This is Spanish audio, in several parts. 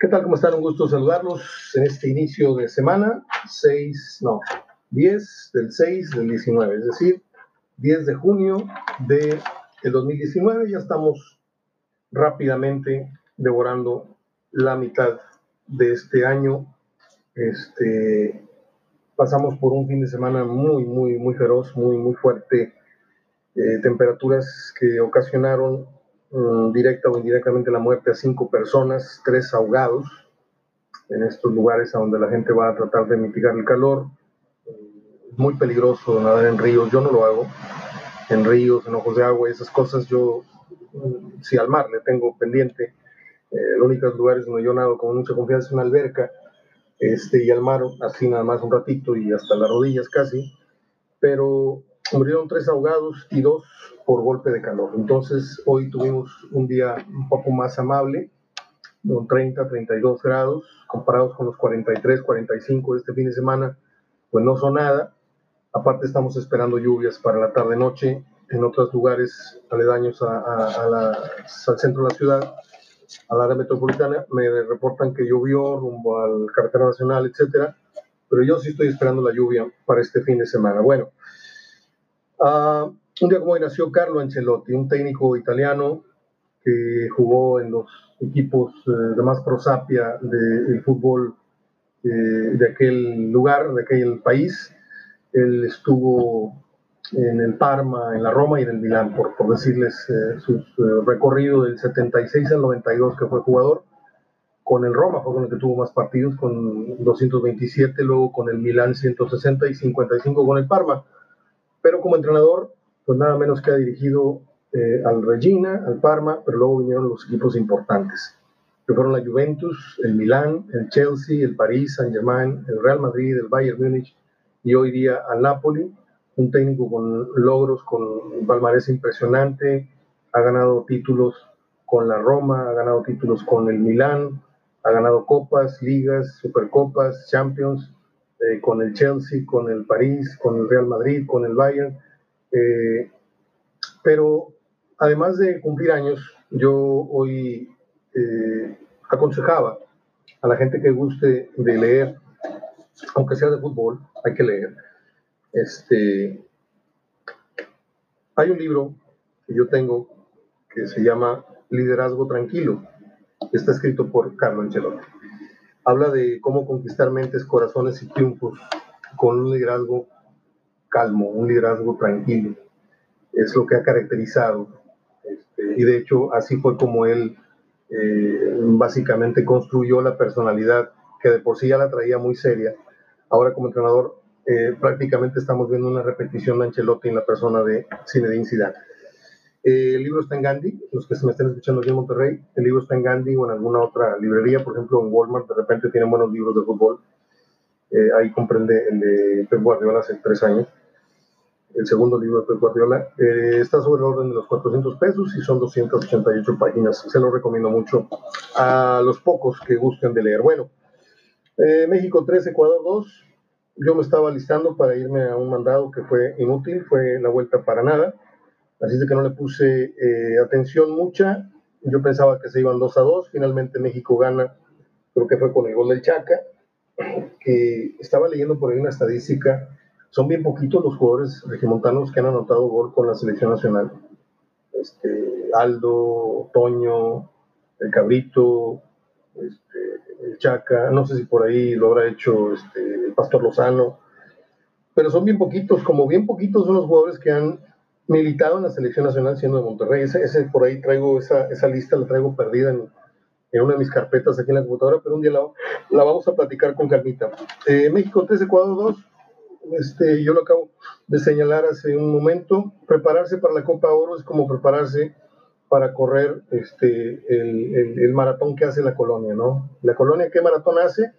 ¿Qué tal? ¿Cómo están? Un gusto saludarlos en este inicio de semana, 6, no, 10 del 6 del 19, es decir, 10 de junio de el 2019. Ya estamos rápidamente devorando la mitad de este año. Este, pasamos por un fin de semana muy, muy, muy feroz, muy, muy fuerte. Eh, temperaturas que ocasionaron directa o indirectamente la muerte a cinco personas, tres ahogados en estos lugares a donde la gente va a tratar de mitigar el calor. Es muy peligroso nadar en ríos, yo no lo hago, en ríos, en ojos de agua, esas cosas yo, si al mar le tengo pendiente, eh, los únicos lugares donde yo nado con mucha confianza es una alberca este, y al mar, así nada más un ratito y hasta las rodillas casi, pero murieron tres ahogados y dos por golpe de calor. Entonces hoy tuvimos un día un poco más amable, con 30, 32 grados, comparados con los 43, 45 de este fin de semana, pues no son nada. Aparte estamos esperando lluvias para la tarde-noche en otros lugares aledaños a, a, la, al centro de la ciudad, al área metropolitana. Me reportan que llovió rumbo al carretera nacional, etcétera. Pero yo sí estoy esperando la lluvia para este fin de semana. Bueno, uh, un día como hoy nació Carlo Ancelotti, un técnico italiano que jugó en los equipos eh, de más prosapia del fútbol eh, de aquel lugar, de aquel país. Él estuvo en el Parma, en la Roma y en el Milán, por, por decirles eh, su eh, recorrido del 76 al 92 que fue jugador. Con el Roma fue con el que tuvo más partidos, con 227, luego con el Milán 160 y 55 con el Parma. Pero como entrenador, pues nada menos que ha dirigido eh, al Regina, al Parma, pero luego vinieron los equipos importantes, que fueron la Juventus, el Milán, el Chelsea, el París, Saint-Germain, el Real Madrid, el Bayern Múnich y hoy día al Napoli, un técnico con logros, con un palmarés impresionante, ha ganado títulos con la Roma, ha ganado títulos con el Milán, ha ganado copas, ligas, supercopas, champions, eh, con el Chelsea, con el París, con el Real Madrid, con el Bayern. Eh, pero además de cumplir años, yo hoy eh, aconsejaba a la gente que guste de leer, aunque sea de fútbol, hay que leer. Este, hay un libro que yo tengo que se llama Liderazgo Tranquilo, está escrito por Carlo Ancelotti. Habla de cómo conquistar mentes, corazones y triunfos con un liderazgo calmo, un liderazgo tranquilo. Es lo que ha caracterizado. Este, y de hecho, así fue como él eh, básicamente construyó la personalidad que de por sí ya la traía muy seria. Ahora como entrenador eh, prácticamente estamos viendo una repetición de Ancelotti en la persona de Zinedine Zidane. Eh, el libro está en Gandhi, los que se me estén escuchando aquí en Monterrey, el libro está en Gandhi o en alguna otra librería, por ejemplo en Walmart, de repente tienen buenos libros de fútbol. Eh, ahí comprende el de Pep Guardiola hace tres años, el segundo libro de Pep Guardiola. está sobre el orden de los 400 pesos y son 288 páginas. Se lo recomiendo mucho a los pocos que gusten de leer. Bueno, México 3, Ecuador 2 yo me estaba listando para irme a un mandado que fue inútil, fue la vuelta para nada, así de que no le puse eh, atención mucha. Yo pensaba que se iban 2 a 2, finalmente México gana, creo que fue con el gol del Chaca, que estaba leyendo por ahí una estadística, son bien poquitos los jugadores regimontanos que han anotado gol con la selección nacional. Este, Aldo, Toño, el Cabrito, este, el Chaca, no sé si por ahí lo habrá hecho este, el Pastor Lozano, pero son bien poquitos, como bien poquitos son los jugadores que han militado en la selección nacional siendo de Monterrey. Ese, por ahí traigo esa, lista, la traigo perdida en, una de mis carpetas aquí en la computadora, pero un día la, la vamos a platicar con Carmita. Eh, México 3, Ecuador 2, este, yo lo acabo de señalar hace un momento, prepararse para la Copa Oro es como prepararse para correr este, el, maratón que hace la colonia, ¿no? La colonia, ¿qué maratón hace?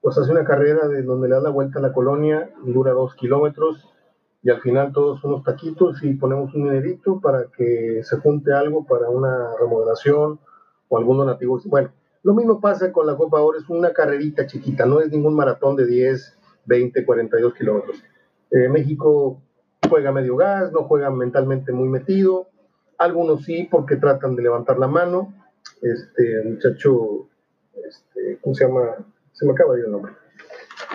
Pues hace una carrera de donde le da la vuelta a la colonia, dura dos kilómetros y al final todos unos taquitos y ponemos un dinerito para que se junte algo para una remodelación o algún donativo. Bueno, lo mismo pasa con la Copa Oro, es una carrerita chiquita, no es ningún maratón de 10, 20, 42 kilómetros. Eh, México juega medio gas, no juega mentalmente muy metido, algunos sí, porque tratan de levantar la mano. Este muchacho, este, ¿cómo se llama? Se me acaba de ir el nombre.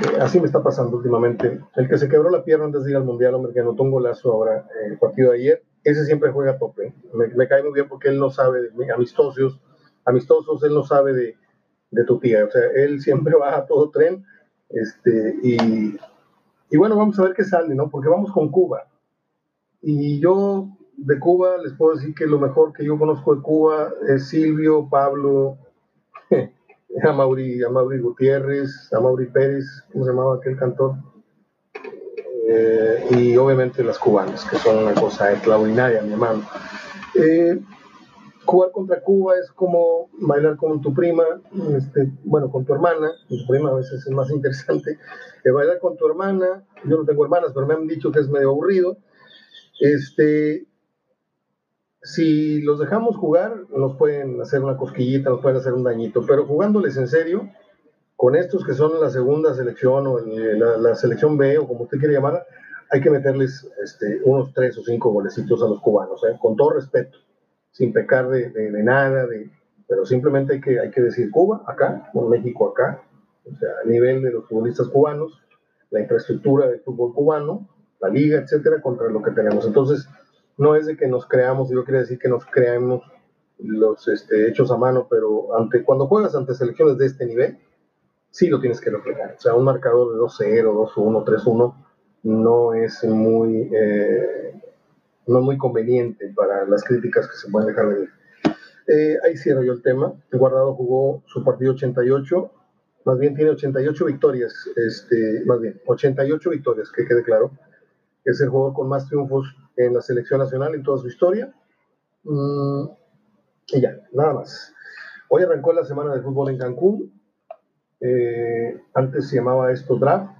Eh, así me está pasando últimamente. El que se quebró la pierna antes de ir al Mundial, hombre, que anotó un golazo ahora, en el partido de ayer, ese siempre juega a tope. Me, cae muy bien porque él no sabe, de, amistosos, amistosos, él no sabe de, de tu tía. O sea, él siempre va a todo tren. Este, y, y bueno, vamos a ver qué sale, ¿no? Porque vamos con Cuba. Y yo de Cuba les puedo decir que lo mejor que yo conozco de Cuba es Silvio, Pablo, a Mauri, a Mauri Gutiérrez, a Mauri Pérez, ¿cómo se llamaba aquel cantor? Eh, y obviamente las cubanas, que son una cosa extraordinaria, mi hermano. Eh, jugar contra Cuba es como bailar con tu prima, este, bueno, con tu hermana, tu prima a veces es más interesante, que bailar con tu hermana, yo no tengo hermanas, pero me han dicho que es medio aburrido, este, si los dejamos jugar, nos pueden hacer una cosquillita, nos pueden hacer un dañito, pero jugándoles en serio, con estos que son la segunda selección o la, selección B o como usted quiere llamarla, hay que meterles este, unos tres o cinco golecitos a los cubanos, ¿eh? con todo respeto, sin pecar de, nada, de, pero simplemente hay que, hay que decir Cuba acá, México acá, o sea, a nivel de los futbolistas cubanos, la infraestructura del fútbol cubano, la liga, etcétera, contra lo que tenemos. Entonces, no es de que nos creamos, yo quería decir que nos creamos los este, hechos a mano, pero ante, cuando juegas ante selecciones de este nivel, sí lo tienes que reflejar. O sea, un marcador de 2-0, 2-1, 3-1 no es muy, eh, no muy conveniente para las críticas que se pueden dejar venir. Eh, ahí cierro yo el tema. Guardado jugó su partido 88, más bien tiene 88 victorias, este, más bien 88 victorias, que quede claro. Es el jugador con más triunfos en la selección nacional en toda su historia. Mm, y ya, nada más. Hoy arrancó la semana de fútbol en Cancún. Eh, antes se llamaba esto draft.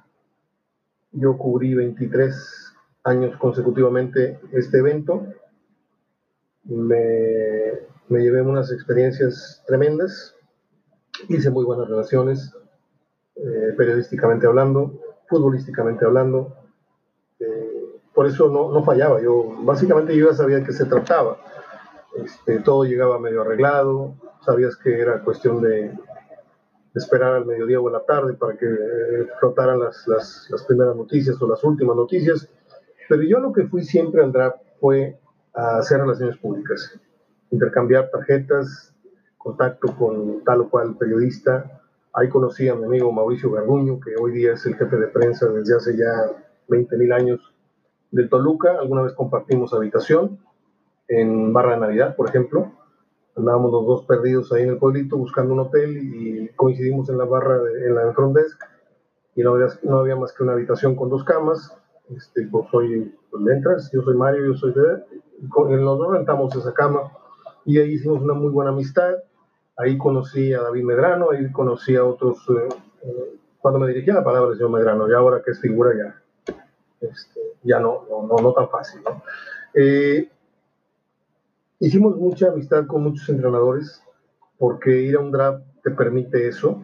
Yo cubrí 23 años consecutivamente este evento. Me, me llevé unas experiencias tremendas. Hice muy buenas relaciones, eh, periodísticamente hablando, futbolísticamente hablando por eso no, no, fallaba. Yo básicamente yo ya sabía de qué se trataba. Este, todo llegaba medio arreglado, sabías que era cuestión de, esperar al mediodía o a la tarde para que eh, flotaran las, las, las, primeras noticias o las últimas noticias. Pero yo lo que fui siempre al draft fue a hacer relaciones públicas, intercambiar tarjetas, contacto con tal o cual periodista. Ahí conocí a mi amigo Mauricio Garduño, que hoy día es el jefe de prensa desde hace ya 20 mil años de Toluca, alguna vez compartimos habitación en Barra de Navidad, por ejemplo. Andábamos los dos perdidos ahí en el pueblito buscando un hotel y coincidimos en la barra, en la front desk, y no había, no había más que una habitación con dos camas. Este, pues soy, pues entras, yo soy Mario, yo soy de, y los dos rentamos esa cama y ahí hicimos una muy buena amistad. Ahí conocí a David Medrano, ahí conocí a otros, eh, eh, cuando me dirigía la palabra el señor Medrano, y ahora que es figura ya, este, ya no, no, no, tan fácil. Eh, hicimos mucha amistad con muchos entrenadores porque ir a un draft te permite eso.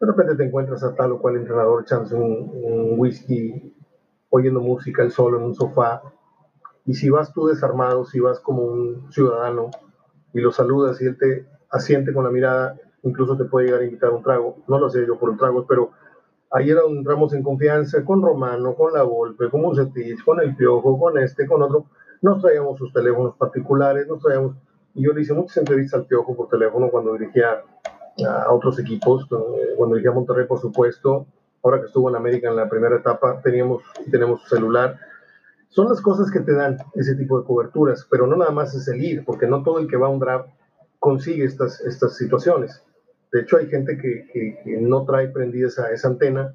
De repente te encuentras a tal o cual entrenador echándose un, whisky, oyendo música el solo en un sofá. Y si vas tú desarmado, si vas como un ciudadano y lo saludas y él te asiente con la mirada, incluso te puede llegar a invitar un trago. No lo sé yo por un trago, pero Ayer entramos en confianza con Romano, con La Volpe, con Musetich, con El Piojo, con este, con otro. Nos traíamos sus teléfonos particulares, nos traíamos... Y yo le hice muchas entrevistas al Piojo por teléfono cuando dirigía a otros equipos, eh, cuando dirigía a Monterrey, por supuesto. Ahora que estuvo en América en la primera etapa, teníamos, tenemos su celular. Son las cosas que te dan ese tipo de coberturas, pero no nada más es el ir, porque no todo el que va a un draft consigue estas, estas situaciones. De hecho, hay gente que, no trae prendida esa, antena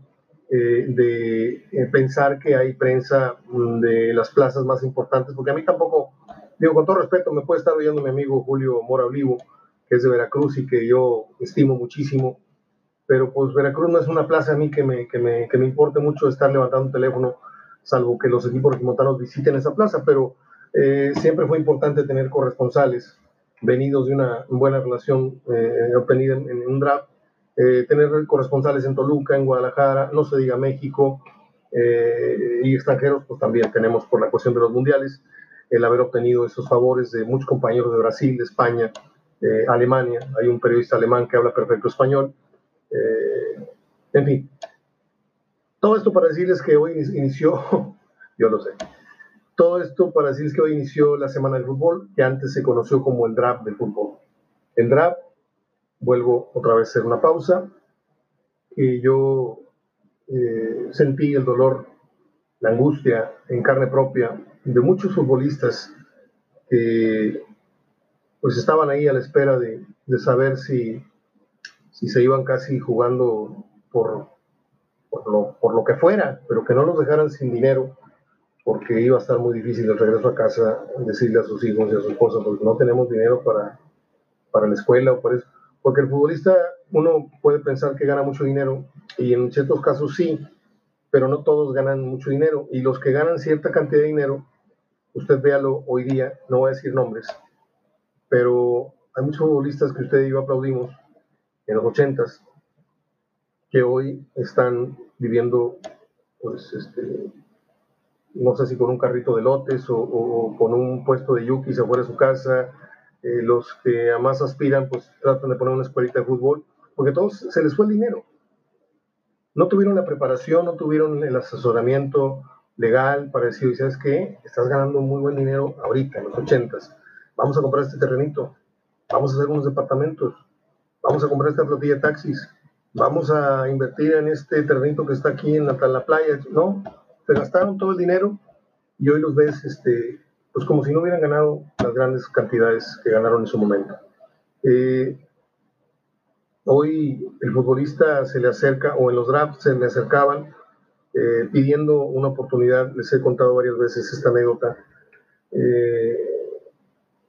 eh, de eh, pensar que hay prensa mm, de las plazas más importantes, porque a mí tampoco, digo, con todo respeto, me puede estar oyendo mi amigo Julio Mora Olivo, que es de Veracruz y que yo estimo muchísimo, pero pues Veracruz no es una plaza a mí que me, que importe mucho estar levantando un teléfono, salvo que los equipos regimotanos visiten esa plaza, pero eh, siempre fue importante tener corresponsales venidos de una buena relación eh, obtenida en, un draft, eh, tener corresponsales en Toluca, en Guadalajara, no se diga México, eh, y extranjeros, pues también tenemos por la cuestión de los mundiales, el haber obtenido esos favores de muchos compañeros de Brasil, de España, Alemania, hay un periodista alemán que habla perfecto español, Eh, en fin, todo esto para decirles que hoy inició, yo lo sé, todo esto para decirles que hoy inició la semana del fútbol, que antes se conoció como el draft del fútbol. El draft, vuelvo otra vez a hacer una pausa, que yo eh, sentí el dolor, la angustia en carne propia de muchos futbolistas que pues estaban ahí a la espera de, de saber si, si se iban casi jugando por, por, lo, por lo que fuera, pero que no los dejaran sin dinero, porque iba a estar muy difícil el regreso a casa decirle a sus hijos y a su esposa, porque no tenemos dinero para, para la escuela o por eso. Porque el futbolista, uno puede pensar que gana mucho dinero, y en ciertos casos sí, pero no todos ganan mucho dinero, y los que ganan cierta cantidad de dinero, usted véalo hoy día, no voy a decir nombres, pero hay muchos futbolistas que usted y yo aplaudimos en los ochentas, que hoy están viviendo, pues, este, no sé si con un carrito de lotes o, con un puesto de yukis afuera de su casa. Eh, los que a más aspiran, pues tratan de poner una escuelita de fútbol, porque todos se les fue el dinero. No tuvieron la preparación, no tuvieron el asesoramiento legal para decir, ¿sabes qué? Estás ganando muy buen dinero ahorita, en los ochentas. Vamos a comprar este terrenito, vamos a hacer unos departamentos, vamos a comprar esta flotilla de taxis, vamos a invertir en este terrenito que está aquí en la, la playa. No, se gastaron todo el dinero y hoy los ves este, pues como si no hubieran ganado las grandes cantidades que ganaron en su momento. Eh, hoy el futbolista se le acerca, o en los drafts se le acercaban eh, pidiendo una oportunidad, les he contado varias veces esta anécdota. Eh,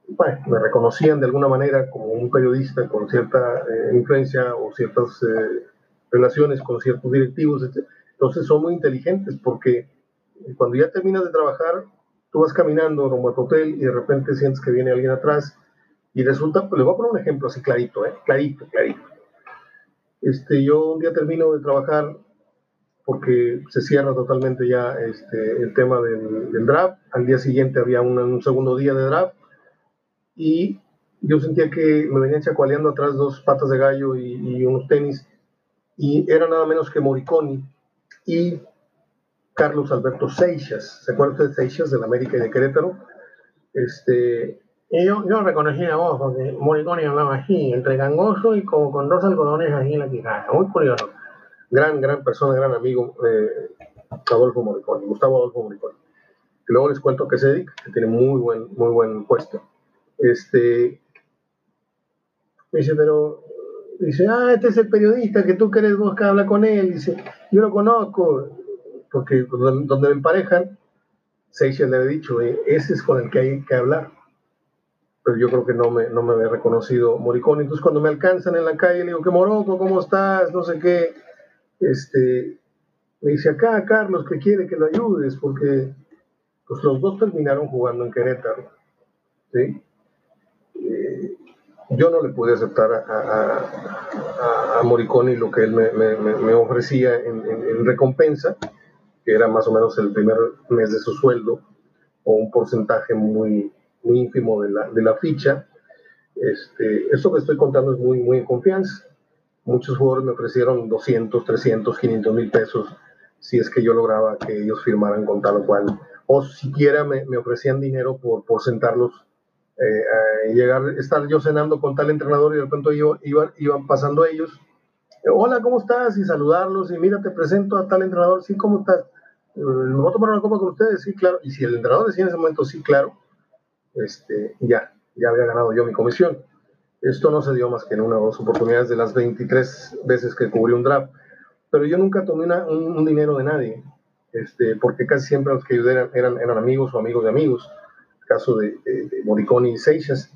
bueno, me reconocían de alguna manera como un periodista con cierta influencia o ciertas relaciones con ciertos directivos, etc. Entonces son muy inteligentes porque cuando ya terminas de trabajar, tú vas caminando rumbo a tu hotel y de repente sientes que viene alguien atrás y resulta, pues les voy a poner un ejemplo así clarito, ¿eh? clarito, clarito. Este, yo un día termino de trabajar porque se cierra totalmente ya este, el tema del, del, draft. Al día siguiente había un, un segundo día de draft y yo sentía que me venían chacualeando atrás dos patas de gallo y, y unos tenis y era nada menos que Moriconi y Carlos Alberto Seixas. ¿Se acuerda usted de Seixas de la América y de Querétaro? Este, y yo, yo reconocí a vos porque Moriconi hablaba así, entre gangoso y como con dos algodones ahí en la quijada. Muy curioso. Gran, gran persona, gran amigo, eh, Adolfo Moriconi, Gustavo Adolfo Moriconi. Y luego les cuento que se dedica, que tiene muy buen, muy buen puesto. Este, dice, pero dice, ah, este es el periodista que tú querés vos que habla con él. Dice, yo lo conozco porque donde, me emparejan, Seychelles le he dicho, eh, ese es con el que hay que hablar. Pero yo creo que no me, no me había reconocido Moricón. Entonces cuando me alcanzan en la calle, le digo, ¿qué Moroco? ¿Cómo estás? No sé qué. Este, me dice, acá Carlos, que quiere que lo ayudes, porque pues los dos terminaron jugando en Querétaro. ¿sí? Yo no le pude aceptar a, a, a, Moriconi lo que él me, me, me ofrecía en, en, en recompensa que era más o menos el primer mes de su sueldo, o un porcentaje muy, muy ínfimo de la, de la ficha. Este, esto que estoy contando es muy, muy en confianza. Muchos jugadores me ofrecieron 200, 300, 500 mil pesos si es que yo lograba que ellos firmaran con tal o cual. O siquiera me, me ofrecían dinero por, por sentarlos, eh, llegar, estar yo cenando con tal entrenador y de repente iban, iban pasando ellos. Hola, ¿cómo estás? Y saludarlos y mira, te presento a tal entrenador. Sí, ¿cómo estás? ¿me voy a tomar una copa con ustedes? Sí, claro. Y si el entrenador decía en ese momento, sí, claro, este, ya, ya había ganado yo mi comisión. Esto no se dio más que en una o dos oportunidades de las 23 veces que cubrí un draft. Pero yo nunca tomé una, un, un, dinero de nadie, este, porque casi siempre los que ayudé eran, eran, eran amigos o amigos de amigos. Caso de, de, de Moriconi y Seixas,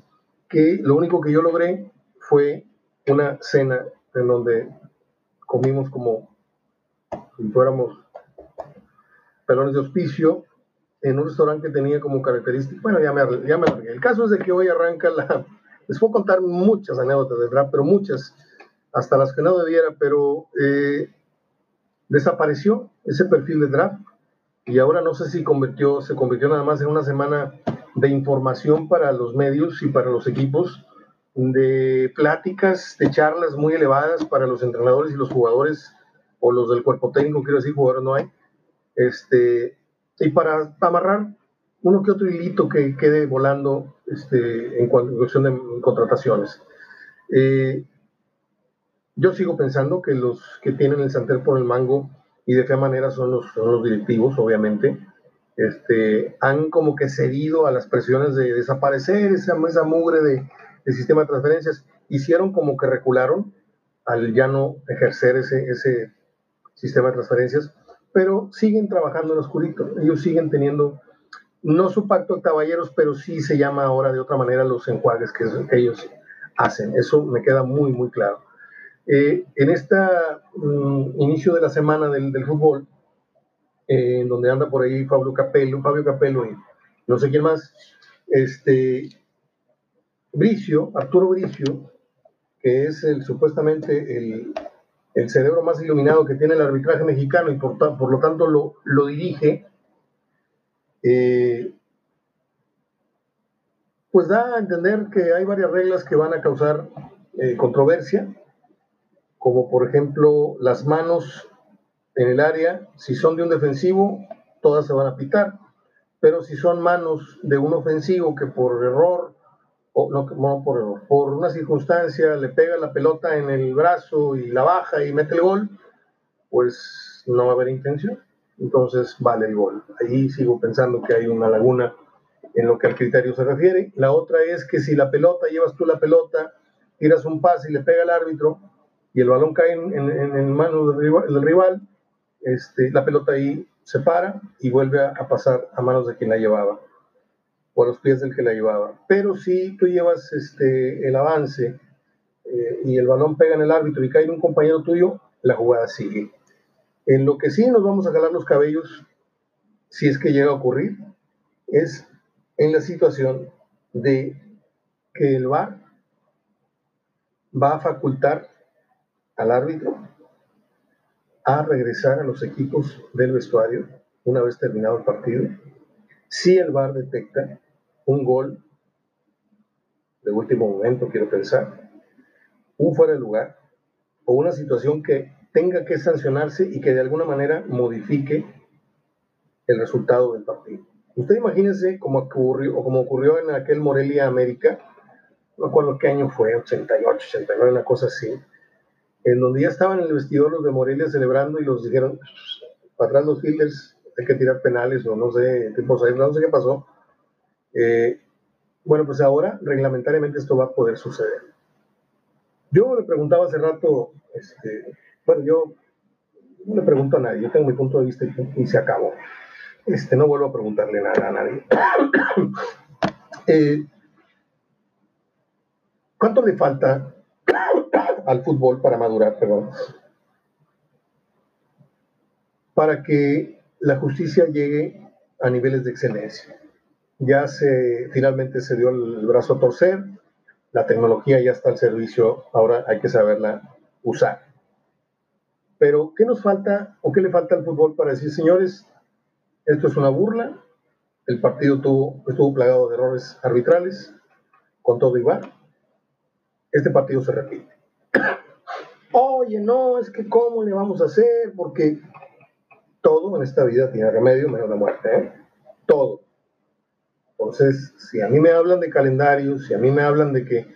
que lo único que yo logré fue una cena en donde comimos como si fuéramos pelones de hospicio en un restaurante que tenía como característica, bueno, ya me, ya me El caso es de que hoy arranca la, les puedo contar muchas anécdotas de draft, pero muchas, hasta las que no debiera, pero eh, desapareció ese perfil de draft y ahora no sé si convirtió, se convirtió nada más en una semana de información para los medios y para los equipos, de pláticas, de charlas muy elevadas para los entrenadores y los jugadores, o los del cuerpo técnico, quiero decir, jugadores no hay, este, y para amarrar uno que otro hilito que quede volando este, en cuestión de contrataciones. Eh, yo sigo pensando que los que tienen el santer por el mango y de qué manera son los, son los directivos, obviamente, este, han como que cedido a las presiones de desaparecer esa, esa mugre de, sistema de transferencias, hicieron como que recularon al ya no ejercer ese, ese sistema de transferencias, pero siguen trabajando en oscurito, ellos siguen teniendo, no su pacto de caballeros, pero sí se llama ahora de otra manera los enjuagues que, ellos hacen, eso me queda muy, muy claro. Eh, en este inicio de la semana del, del fútbol, en donde anda por ahí Pablo Capello, Fabio Capello y no sé quién más, este, Bricio, Arturo Bricio, que es supuestamente el, el, cerebro más iluminado que tiene el arbitraje mexicano y por, por lo tanto lo, lo dirige, eh, pues da a entender que hay varias reglas que van a causar eh, controversia, como por ejemplo las manos en el área, si son de un defensivo, todas se van a pitar, pero si son manos de un ofensivo que por error, o no, por error, por una circunstancia le pega la pelota en el brazo y la baja y mete el gol, pues no va a haber intención, entonces vale el gol. Ahí sigo pensando que hay una laguna en lo que al criterio se refiere. La otra es que si la pelota, llevas tú la pelota, tiras un pase y le pega al árbitro y el balón cae en, manos del rival este, la pelota ahí se para y vuelve a, pasar a manos de quien la llevaba, o a los pies del que la llevaba. Pero si tú llevas este, el avance eh, y el balón pega en el árbitro y cae en un compañero tuyo, la jugada sigue. En lo que sí nos vamos a jalar los cabellos, si es que llega a ocurrir, es en la situación de que el VAR va a facultar al árbitro a regresar a los equipos del vestuario una vez terminado el partido. Si el VAR detecta un gol de último momento, quiero pensar, un fuera de lugar o una situación que tenga que sancionarse y que de alguna manera modifique el resultado del partido. Usted imagínese cómo ocurrió, o como ocurrió en aquel Morelia América, no recuerdo qué año fue, 88, 89, una cosa así, en donde ya estaban en el vestidor los de Morelia celebrando y los dijeron, atrás los Hitlers, hay que tirar penales o no sé, no sé qué pasó. Eh, bueno, pues ahora reglamentariamente esto va a poder suceder. Yo le preguntaba hace rato, este, bueno, yo no le pregunto a nadie, yo tengo mi punto de vista y, se acabó. Este, no vuelvo a preguntarle nada a nadie. Eh, ¿Cuánto le falta al fútbol para madurar, perdón, para que la justicia llegue a niveles de excelencia. Ya se finalmente se dio el brazo a torcer, la tecnología ya está al servicio, ahora hay que saberla usar. Pero, ¿qué nos falta o qué le falta al fútbol para decir, señores, esto es una burla, el partido tuvo, estuvo plagado de errores arbitrales, con todo igual, este partido se repite. Oye, no, es que cómo le vamos a hacer, porque todo en esta vida tiene remedio menos la muerte, ¿eh? Todo. Entonces, si a mí me hablan de calendarios, si a mí me hablan de que,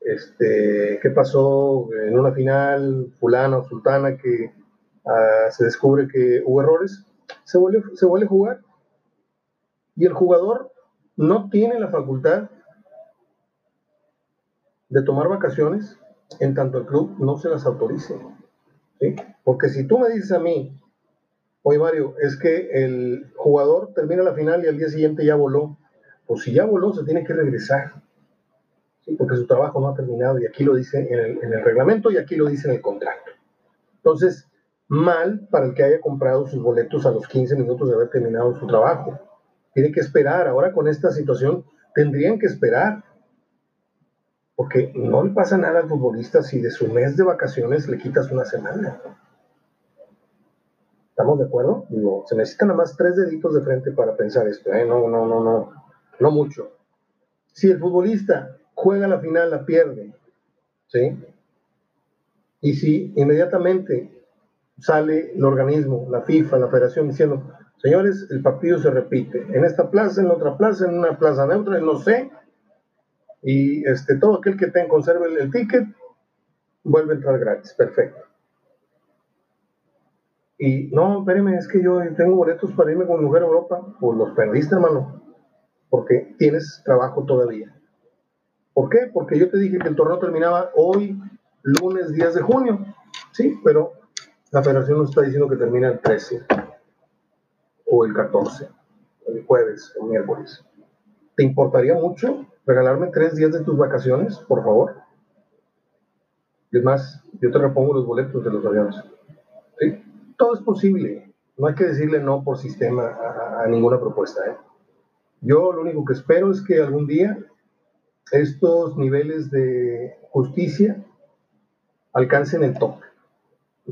este, qué pasó en una final, fulana o sultana, que ah, se descubre que hubo errores, se vuelve, se vuelve a jugar. Y el jugador no tiene la facultad de tomar vacaciones en tanto el club no se las autorice. Porque si tú me dices a mí, oye Mario, es que el jugador termina la final y al día siguiente ya voló, pues si ya voló se tiene que regresar, porque su trabajo no ha terminado y aquí lo dice en el, en el reglamento y aquí lo dice en el contrato. Entonces, mal para el que haya comprado sus boletos a los 15 minutos de haber terminado su trabajo. Tiene que esperar. Ahora con esta situación tendrían que esperar porque no le pasa nada al futbolista si de su mes de vacaciones le quitas una semana. ¿Estamos de acuerdo? Digo, se necesitan nada más tres deditos de frente para pensar esto, ¿eh? No, no, no, no, no mucho. Si el futbolista juega la final, la pierde, ¿sí? Y si inmediatamente sale el organismo, la FIFA, la federación, diciendo, señores, el partido se repite, en esta plaza, en otra plaza, en una plaza neutra, no sé, y este, todo aquel que tenga, conserve el, ticket, vuelve a entrar gratis, perfecto. Y no, espéreme, es que yo tengo boletos para irme con mujer a Europa. Pues los perdiste, hermano, porque tienes trabajo todavía. ¿Por qué? Porque yo te dije que el torneo terminaba hoy, lunes 10 de junio. Sí, pero la federación nos está diciendo que termina el 13 o el 14, el jueves o miércoles. ¿Te importaría mucho regalarme tres días de tus vacaciones, por favor? Es más, yo te repongo los boletos de los aviones. Todo es posible. No hay que decirle no por sistema a, ninguna propuesta. ¿eh? Yo lo único que espero es que algún día estos niveles de justicia alcancen el tope.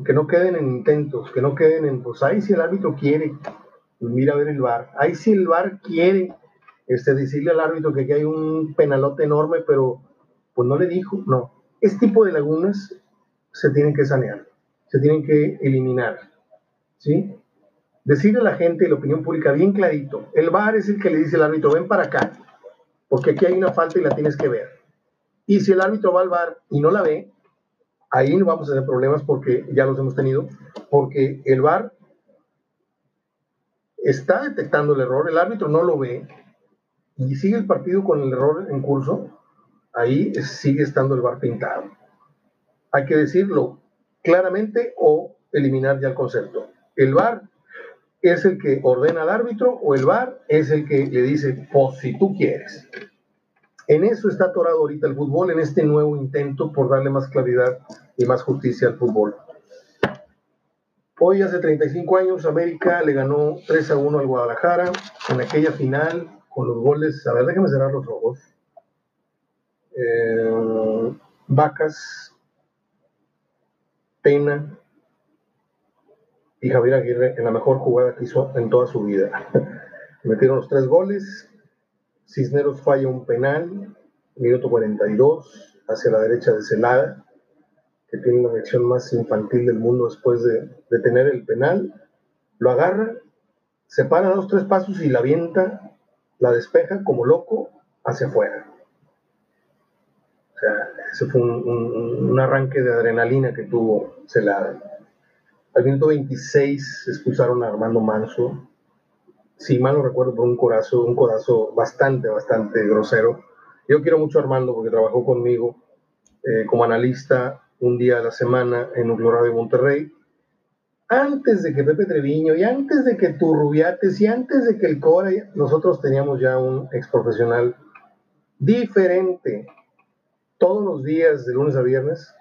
Que no queden en intentos, que no queden en, pues ahí si el árbitro quiere, pues mira a ver el bar. Ahí si el bar quiere este, decirle al árbitro que aquí hay un penalote enorme, pero pues no le dijo. No. Este tipo de lagunas se tienen que sanear, se tienen que eliminar. ¿sí? Decirle a la gente y la opinión pública bien clarito, el VAR es el que le dice al árbitro, ven para acá, porque aquí hay una falta y la tienes que ver. Y si el árbitro va al VAR y no la ve, ahí no vamos a tener problemas porque ya los hemos tenido, porque el VAR está detectando el error, el árbitro no lo ve y sigue el partido con el error en curso, ahí sigue estando el VAR pintado. Hay que decirlo claramente o eliminar ya el concepto. El VAR es el que ordena al árbitro o el VAR es el que le dice, pues si tú quieres. En eso está atorado ahorita el fútbol, en este nuevo intento por darle más claridad y más justicia al fútbol. Hoy, hace 35 años, América le ganó 3 a 1 al Guadalajara en aquella final con los goles. A ver, déjame cerrar los ojos. Eh, Vacas, Pena, y Javier Aguirre en la mejor jugada que hizo en toda su vida. Metieron los tres goles, Cisneros falla un penal, minuto 42, hacia la derecha de Celada, que tiene la reacción más infantil del mundo después de, de tener el penal, lo agarra, se para dos, tres pasos y la avienta, la despeja como loco hacia afuera. O sea, ese fue un, un arranque de adrenalina que tuvo Celada. Al minuto 26 expulsaron a Armando Manso. Si mal no recuerdo, por un codazo, un codazo bastante, bastante grosero. Yo quiero mucho a Armando porque trabajó conmigo eh, como analista un día a la semana en Nuclear de Monterrey. Antes de que Pepe Treviño y antes de que Turrubiates y antes de que el Cora, nosotros teníamos ya un ex profesional diferente. Todos los días, de lunes a viernes,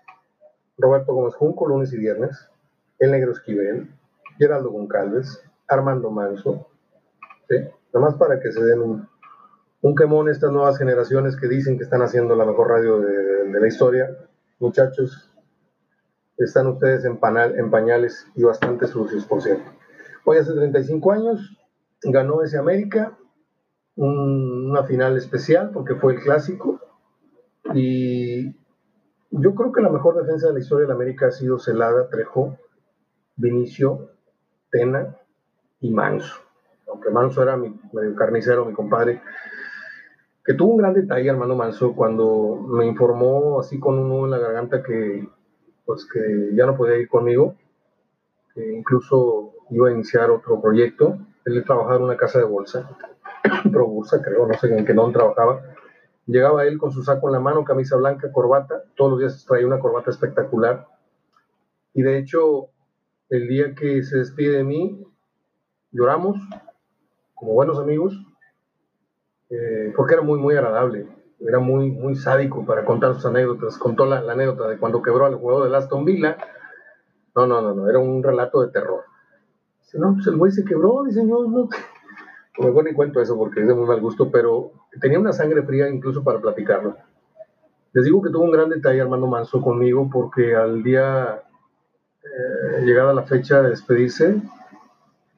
Roberto Gómez Junco, lunes y viernes el Negro Esquivel, Geraldo Goncalves, Armando Manso. Nada más para que se den un, un quemón estas nuevas generaciones que dicen que están haciendo la mejor radio de, la historia. Muchachos, están ustedes en, panal, en pañales y bastante sucios, por cierto. Hoy hace 35 años ganó ese América, una final especial porque fue el clásico y yo creo que la mejor defensa de la historia de la América ha sido Celada, Trejo, Vinicio, Tena y Manso. Aunque Manso era mi medio carnicero, mi compadre, que tuvo un gran detalle, hermano Manso, cuando me informó así con un nudo en la garganta que, pues, que ya no podía ir conmigo, que incluso iba a iniciar otro proyecto. Él trabajaba en una casa de bolsa, Probursa, creo, no sé en qué nombre trabajaba. Llegaba él con su saco en la mano, camisa blanca, corbata, todos los días traía una corbata espectacular. Y de hecho, el día que se despide de mí, lloramos como buenos amigos, eh, porque era muy, muy agradable, era muy, muy sádico para contar sus anécdotas. Contó la, anécdota de cuando quebró al jugador de Aston Villa. No, no, no, no, era un relato de terror. Dice, no, pues el güey se quebró, dice, yo no. Mejor ni cuento eso porque es de muy mal gusto, pero tenía una sangre fría incluso para platicarlo. Les digo que tuvo un gran detalle Armando Manso conmigo porque al día eh, llegada la fecha de despedirse,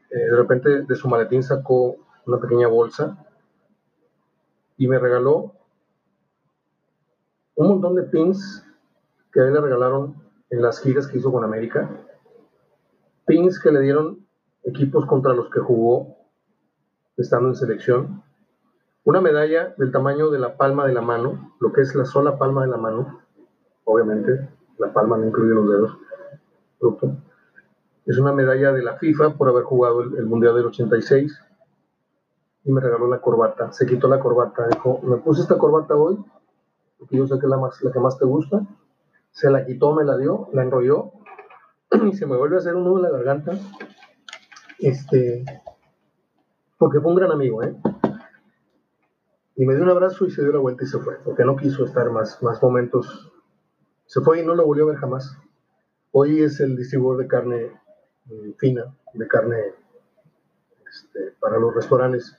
eh, de repente de su maletín sacó una pequeña bolsa y me regaló un montón de pins que a él le regalaron en las giras que hizo con América. Pins que le dieron equipos contra los que jugó estando en selección. Una medalla del tamaño de la palma de la mano, lo que es la sola palma de la mano, obviamente, la palma no incluye los dedos. Es una medalla de la FIFA por haber jugado el, Mundial del 86 y me regaló la corbata. Se quitó la corbata, dijo, me puse esta corbata hoy, porque yo sé que es la, más, la que más te gusta. Se la quitó, me la dio, la enrolló y se me vuelve a hacer un nudo en la garganta. Este, porque fue un gran amigo, ¿eh? Y me dio un abrazo y se dio la vuelta y se fue, porque no quiso estar más, más momentos. Se fue y no lo volvió a ver jamás. Hoy es el distribuidor de carne eh, fina, de carne este, para los restaurantes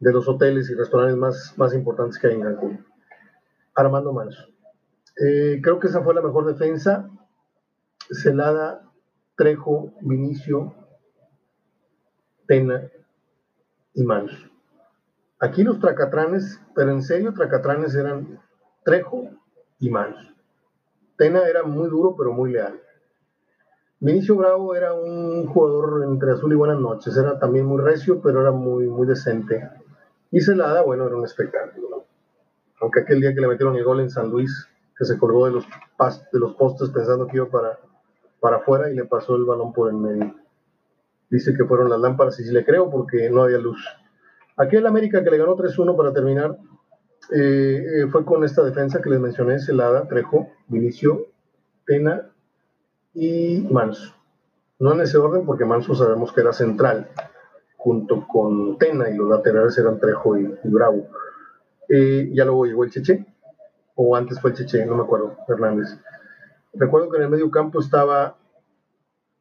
de los hoteles y restaurantes más, más importantes que hay en Cancún. Armando Manso. Eh, creo que esa fue la mejor defensa. Celada, Trejo, Vinicio, Tena y Manso. Aquí los tracatranes, pero en serio, tracatranes eran Trejo y Manso. Tena era muy duro, pero muy leal. Vinicio Bravo era un jugador entre azul y buenas noches. Era también muy recio, pero era muy, muy decente. Y Celada, bueno, era un espectáculo. Aunque aquel día que le metieron el gol en San Luis, que se colgó de los, de los postes pensando que iba para, afuera y le pasó el balón por el medio. Dice que fueron las lámparas y sí le creo porque no había luz. Aquel América que le ganó 3-1 para terminar eh, eh, fue con esta defensa que les mencioné, Celada, Trejo, Vinicio, Pena y Manso. No en ese orden porque Manso sabemos que era central, junto con Tena y los laterales eran Trejo y, Bravo. Eh, ya luego llegó el Cheche, o antes fue el Cheche, no me acuerdo, Hernández. Recuerdo que en el medio campo estaba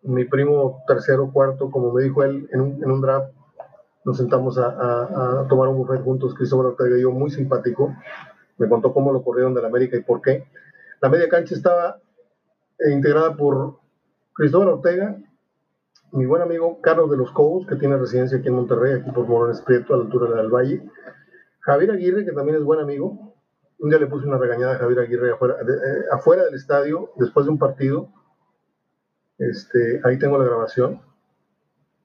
mi primo tercero, cuarto, como me dijo él, en un, en un draft, nos sentamos a, tomar un buffet juntos, Cristóbal Ortega y yo, muy simpático. Me contó cómo lo corrieron de la América y por qué. La media cancha estaba e integrada por Cristóbal Ortega, mi buen amigo Carlos de los Cobos, que tiene residencia aquí en Monterrey, aquí por Morones Prieto, a la altura del Valle, Javier Aguirre, que también es buen amigo. Un día le puse una regañada a Javier Aguirre afuera, eh, afuera del estadio, después de un partido. Este, ahí tengo la grabación,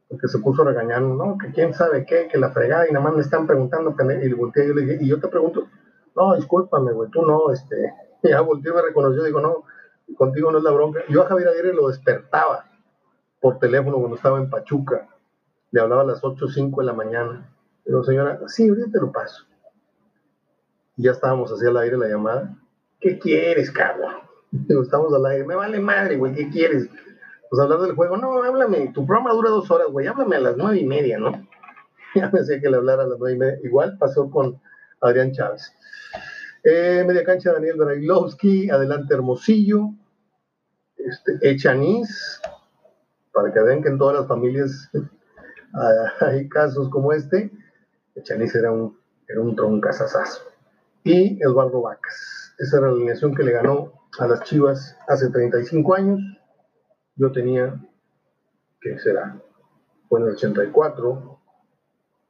porque se puso regañando, ¿no? Que quién sabe qué, que la fregada, y nada más me están preguntando, y le volteé, yo le dije, y yo te pregunto, no, discúlpame, güey, tú no, este, ya volteé, me reconoció, digo, no, contigo no es la bronca. Yo a Javier Aguirre lo despertaba por teléfono cuando estaba en Pachuca. Le hablaba a las 8 o 5 de la mañana. Digo, señora, sí, ahorita te lo paso. Y ya estábamos hacia el aire la llamada. ¿Qué quieres? Digo, estamos al aire. Me vale madre, güey, ¿qué quieres? Pues hablar del juego. No, háblame. Tu programa dura dos horas, güey. Háblame a las nueve y media, ¿no? Ya me decía que le hablara a las nueve y media. Igual pasó con Adrián Chávez. Eh, media cancha Daniel Brailovsky, adelante Hermosillo, este, Echanís, para que vean que en todas las familias hay casos como este. Echanís era un, era un troncazazazo. Y Eduardo Vacas. Esa era la alineación que le ganó a las Chivas hace 35 años. Yo tenía, ¿qué será? Fue en el 84.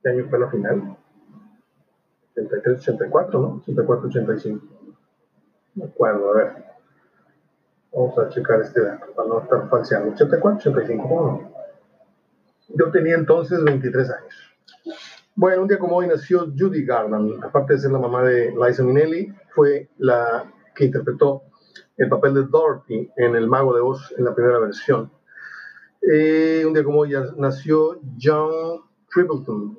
¿Qué año fue la final? 83, 84, ¿no? 84, 85. Me acuerdo, a ver. Vamos a checar este dato para no estar falseando. 84, 85, ¿cómo no? Yo tenía entonces 23 años. Bueno, un día como hoy nació Judy Garland. Aparte de ser la mamá de Liza Minnelli, fue la que interpretó el papel de Dorothy en El Mago de Oz en la primera versión. Eh, un día como hoy nació John Tripleton.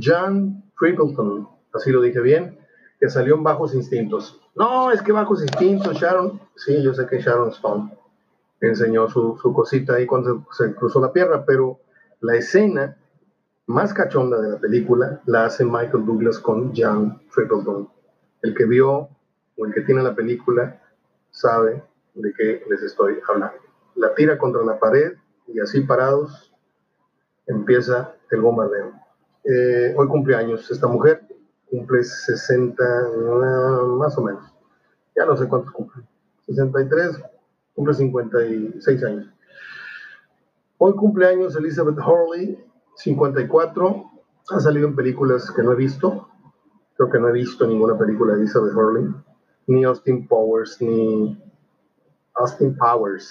John Tripleton, así lo dije bien, que salió en Bajos Instintos. No, es que Bajos Instintos, Sharon, sí, yo sé que Sharon Stone enseñó su, cosita ahí cuando se, cruzó la pierna, pero la escena más cachonda de la película la hace Michael Douglas con John Tripleton. El que vio o el que tiene la película sabe de qué les estoy hablando. La tira contra la pared y así parados empieza el bombardeo. Eh, hoy cumpleaños esta mujer, cumple 60, más o menos. Ya no sé cuántos cumple. 63, cumple 56 años. Hoy cumpleaños Elizabeth Hurley, 54. Ha salido en películas que no he visto. Creo que no he visto ninguna película de Elizabeth Hurley. ni Austin Powers, ni Austin Powers.